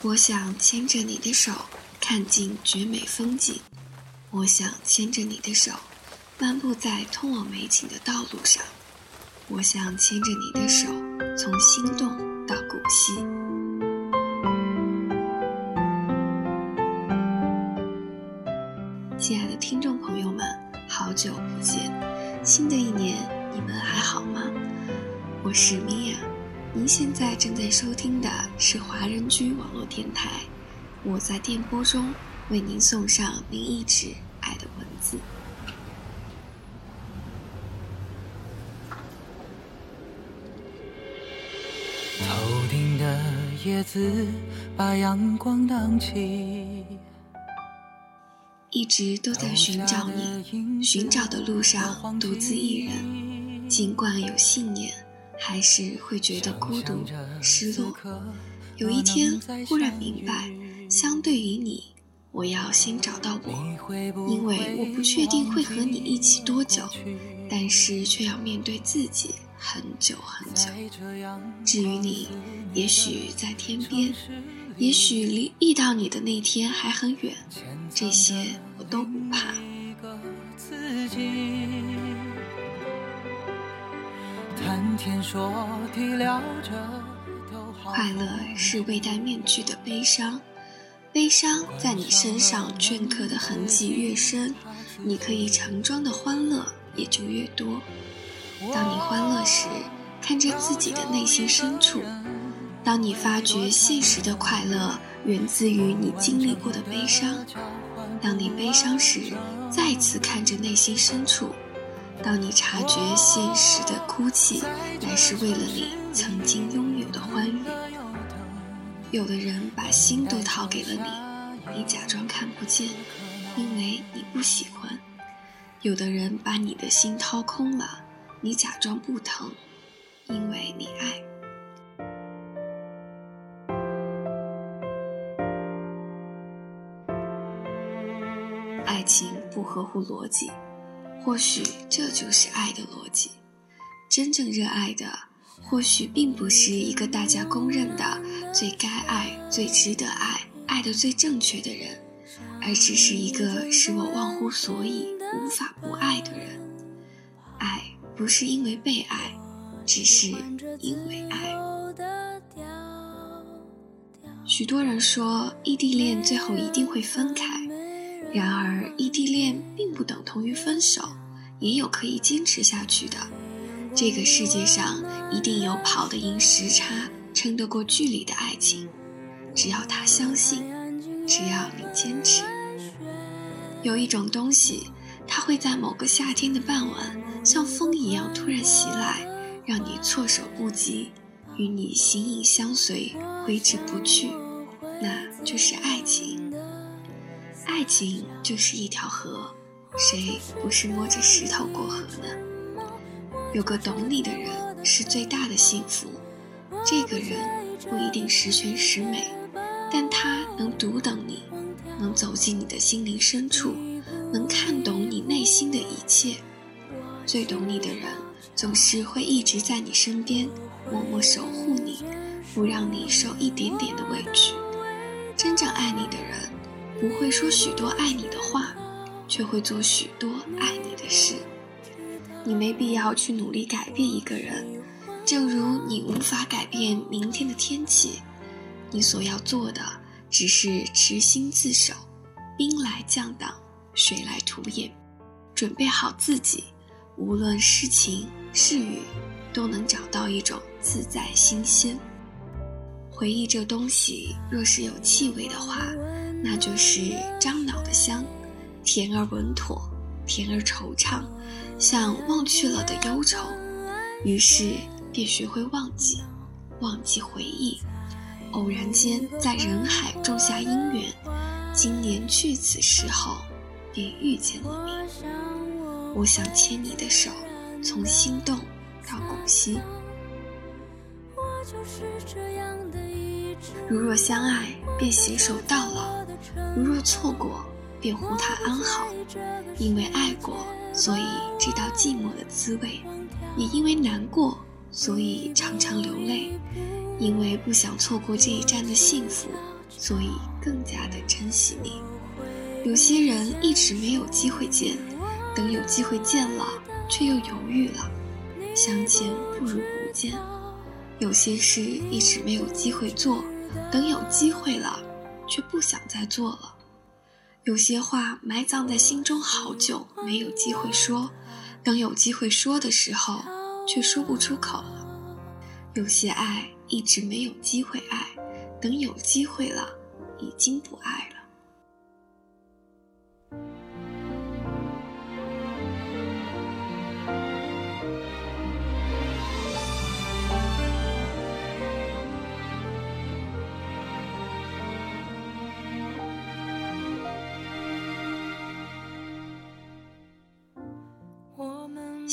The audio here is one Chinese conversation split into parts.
我想牵着你的手，看尽绝美风景。我想牵着你的手，漫步在通往美景的道路上。我想牵着你的手，从心动到古稀。亲爱的听众朋友们，好久不见！新的一年，你们还好吗？我是米娅。您现在正在收听的是华人居网络电台，我在电波中为您送上您一直爱的文字。头顶的叶子把阳光荡起，一直都在寻找你，寻找的路上独自一人，尽管有信念。还是会觉得孤独、失落。有一天忽然明白，相对于你，我要先找到我，因为我不确定会和你一起多久，但是却要面对自己很久很久。至于你，也许在天边，也许离遇到你的那天还很远，这些我都不怕。谈天说地聊着快乐是未戴面具的悲伤，悲伤在你身上镌刻的痕迹越深，你可以盛装的欢乐也就越多。当你欢乐时，看着自己的内心深处；当你发觉现实的快乐源自于你经历过的悲伤；当你悲伤时，再次看着内心深处。当你察觉现实的哭泣，乃是为了你曾经拥有的欢愉。有的人把心都掏给了你，你假装看不见，因为你不喜欢；有的人把你的心掏空了，你假装不疼，因为你爱。爱情不合乎逻辑。或许这就是爱的逻辑。真正热爱的，或许并不是一个大家公认的最该爱、最值得爱、爱的最正确的人，而只是一个使我忘乎所以、无法不爱的人。爱不是因为被爱，只是因为爱。许多人说异地恋最后一定会分开。然而，异地恋并不等同于分手，也有可以坚持下去的。这个世界上一定有跑得赢时差、撑得过距离的爱情。只要他相信，只要你坚持。有一种东西，它会在某个夏天的傍晚，像风一样突然袭来，让你措手不及，与你形影相随，挥之不去。那就是爱情。爱情就是一条河，谁不是摸着石头过河呢？有个懂你的人是最大的幸福。这个人不一定十全十美，但他能读懂你，能走进你的心灵深处，能看懂你内心的一切。最懂你的人总是会一直在你身边，默默守护你，不让你受一点点的委屈。真正爱你的人。不会说许多爱你的话，却会做许多爱你的事。你没必要去努力改变一个人，正如你无法改变明天的天气。你所要做的，只是持心自守，兵来将挡，水来土掩，准备好自己，无论是晴是雨，都能找到一种自在新鲜。回忆这东西，若是有气味的话。那就是樟脑的香，甜而稳妥，甜而惆怅，像忘去了的忧愁。于是便学会忘记，忘记回忆。偶然间在人海种下姻缘，今年去此时候，便遇见了你。我想牵你的手，从心动到古稀。如若相爱，便携手到。如若错过，便护他安好。因为爱过，所以知道寂寞的滋味；也因为难过，所以常常流泪。因为不想错过这一站的幸福，所以更加的珍惜你。有些人一直没有机会见，等有机会见了，却又犹豫了，相见不如不见。有些事一直没有机会做，等有机会了，却不想再做了。有些话埋葬在心中好久，没有机会说，等有机会说的时候，却说不出口了。有些爱一直没有机会爱，等有机会了，已经不爱了。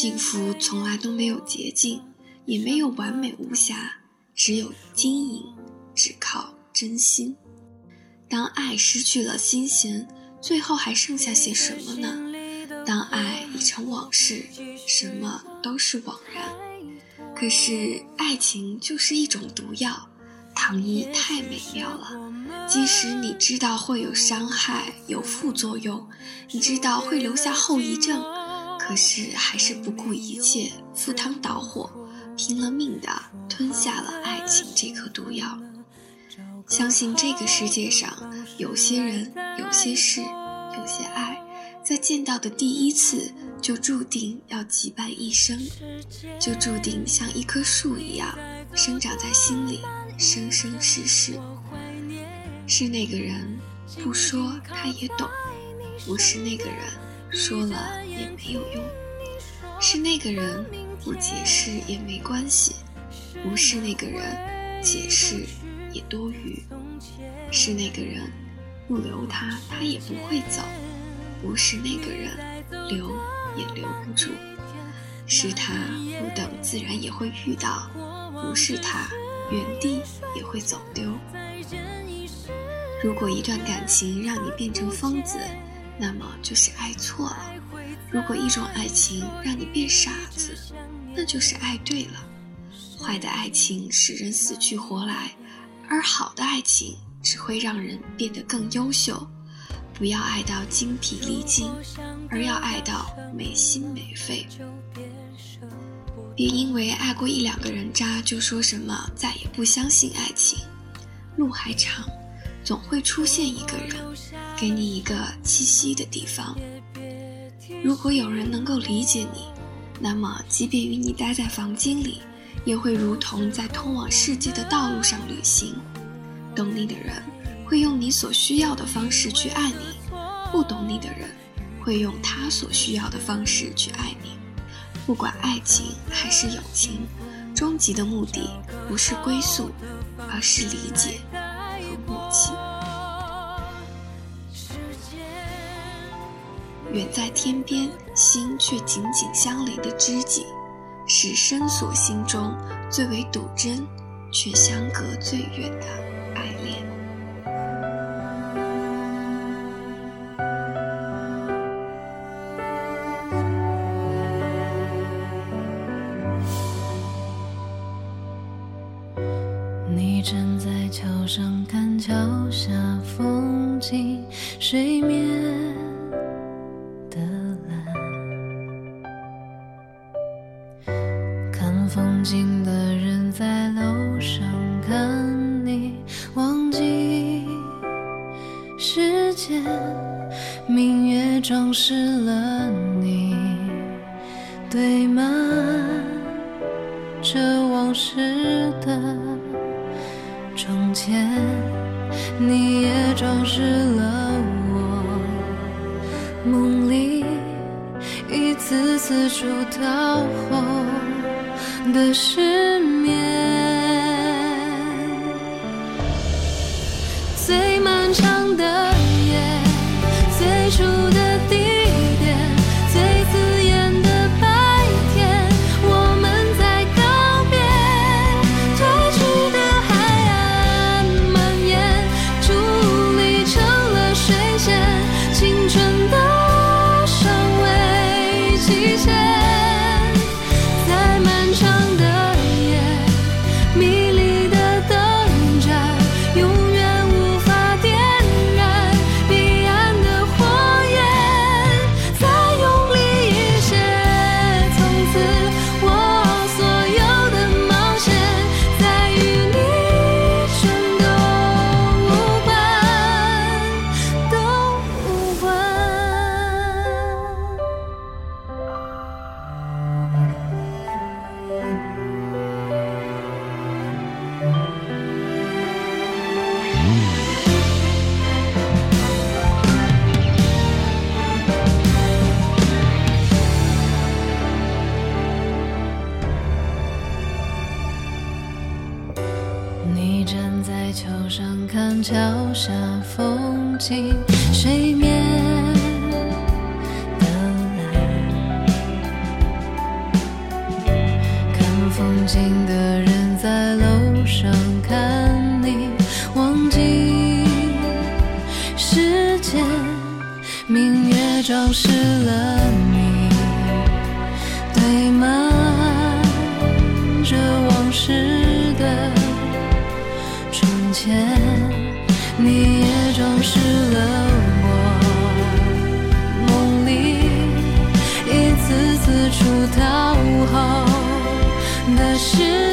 幸福从来都没有捷径，也没有完美无瑕，只有经营，只靠真心。当爱失去了新鲜，最后还剩下些什么呢？当爱已成往事，什么都是枉然。可是爱情就是一种毒药，糖衣太美妙了。即使你知道会有伤害、有副作用，你知道会留下后遗症。可是还是不顾一切，赴汤蹈火，拼了命的吞下了爱情这颗毒药。相信这个世界上有些人、有些事、有些爱，在见到的第一次就注定要羁绊一生，就注定像一棵树一样生长在心里，生生世世。是那个人不说他也懂，不是那个人。说了也没有用，是那个人不解释也没关系，不是那个人解释也多余，是那个人不留他他也不会走，不是那个人留也留不住，是他不等自然也会遇到，不是他原地也会走丢。如果一段感情让你变成疯子。那么就是爱错了。如果一种爱情让你变傻子，那就是爱对了。坏的爱情使人死去活来，而好的爱情只会让人变得更优秀。不要爱到精疲力尽，而要爱到没心没肺。别因为爱过一两个人渣，就说什么再也不相信爱情。路还长。总会出现一个人，给你一个栖息的地方。如果有人能够理解你，那么即便与你待在房间里，也会如同在通往世界的道路上旅行。懂你的人会用你所需要的方式去爱你，不懂你的人会用他所需要的方式去爱你。不管爱情还是友情，终极的目的不是归宿，而是理解和默契。远在天边，心却紧紧相连的知己，是深锁心中最为笃真，却相隔最远的爱恋。你站在桥上看桥下风景，水面。堆满着往事的从前，你也装饰了我梦里一次次出逃后。的失风景，水面的蓝，看风景的人在楼上看你，忘记时间，明月装饰了是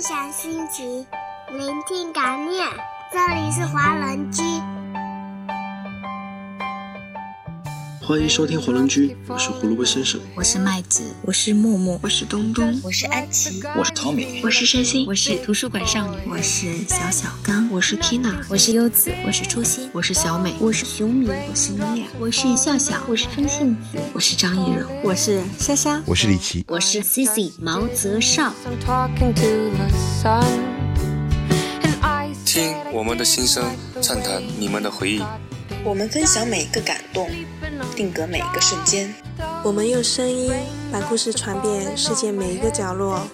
分享心情，聆听感念。这里是华人居，欢迎收听华人居，我是胡萝卜先生。我是麦子，我是木木，我是东东，我是安琪，我是 Tommy，我是山心，我是图书馆少女，我是小小刚，我是 Kina，我是优子，我是初心，我是小美，我是熊米，我是米娅，我是笑笑，我是风信子，我是张艺柔，我是莎莎，我是李琦，我是 Cici 毛泽少。Talking to the sun. 听我们的心声，畅谈你们的回忆。我们分享每一个感动，定格每一个瞬间。我们用声音把故事传遍世界每一个角落。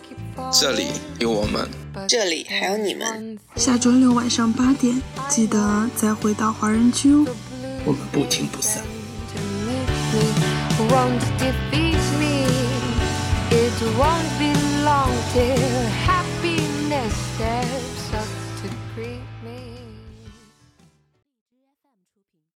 这里有我们，这里还有你们。下周六晚上八点，记得再回到华人区哦。我们不听不散。won't defeat me. It won't be long till happiness.